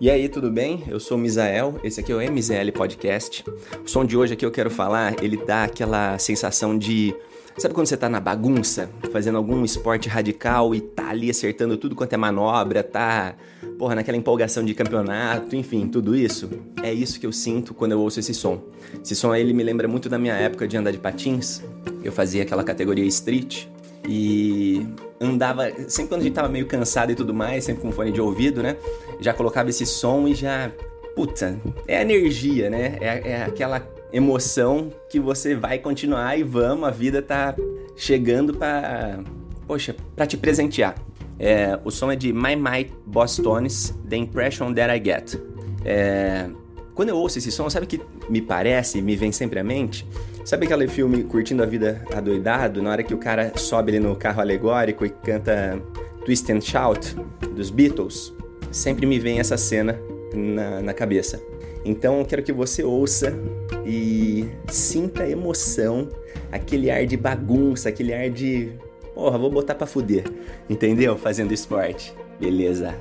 E aí, tudo bem? Eu sou o Misael, esse aqui é o MZL Podcast. O som de hoje aqui eu quero falar, ele dá aquela sensação de. Sabe quando você tá na bagunça, fazendo algum esporte radical e tá ali acertando tudo quanto é manobra, tá, porra, naquela empolgação de campeonato, enfim, tudo isso? É isso que eu sinto quando eu ouço esse som. Esse som ele me lembra muito da minha época de andar de patins. Eu fazia aquela categoria street e andava, sempre quando a gente tava meio cansado e tudo mais, sempre com fone de ouvido, né? Já colocava esse som e já. Puta, é energia, né? É, é aquela emoção que você vai continuar e vamos, a vida tá chegando pra. Poxa, pra te presentear. É, o som é de My Might Boss Tones, The Impression That I Get. É, quando eu ouço esse som, sabe que me parece, me vem sempre à mente? Sabe aquele filme Curtindo a Vida Adoidado, na hora que o cara sobe ali no carro alegórico e canta Twist and Shout dos Beatles? Sempre me vem essa cena na, na cabeça. Então eu quero que você ouça e sinta a emoção, aquele ar de bagunça, aquele ar de. Porra, vou botar pra fuder. Entendeu? Fazendo esporte. Beleza.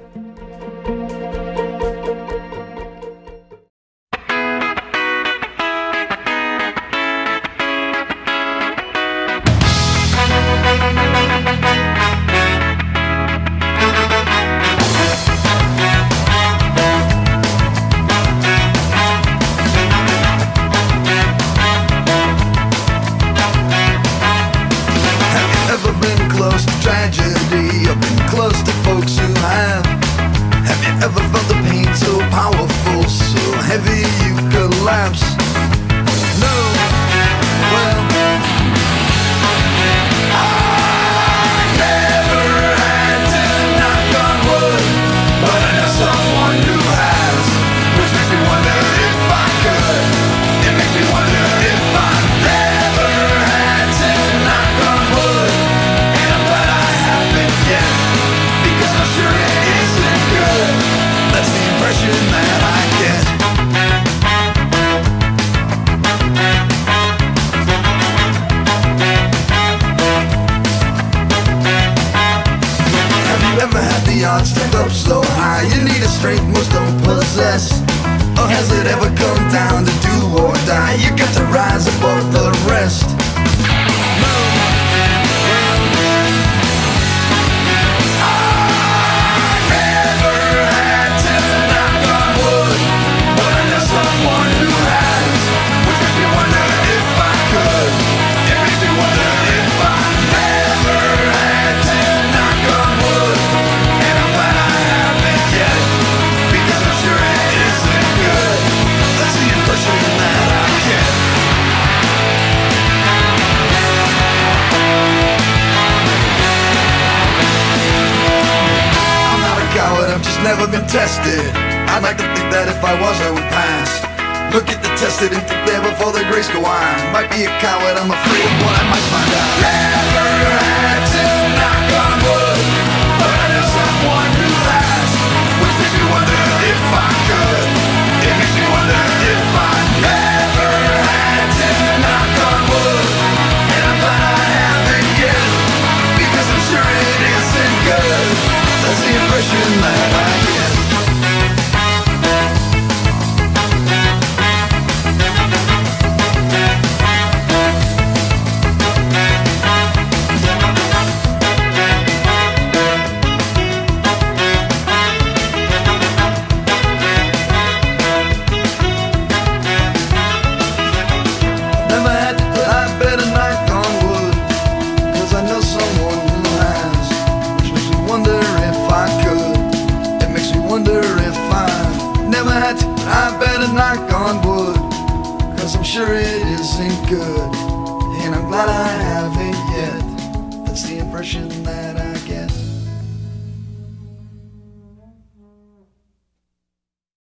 So high. You need a strength most don't possess. Or has it ever come down to do or die? You got to rise above the never been tested. I'd like to think that if I was, I would pass. Look at the tested and think there before the grace go on. Might be a coward, I'm afraid of sure it isn't good. And I'm glad I haven't yet. That's the impression that I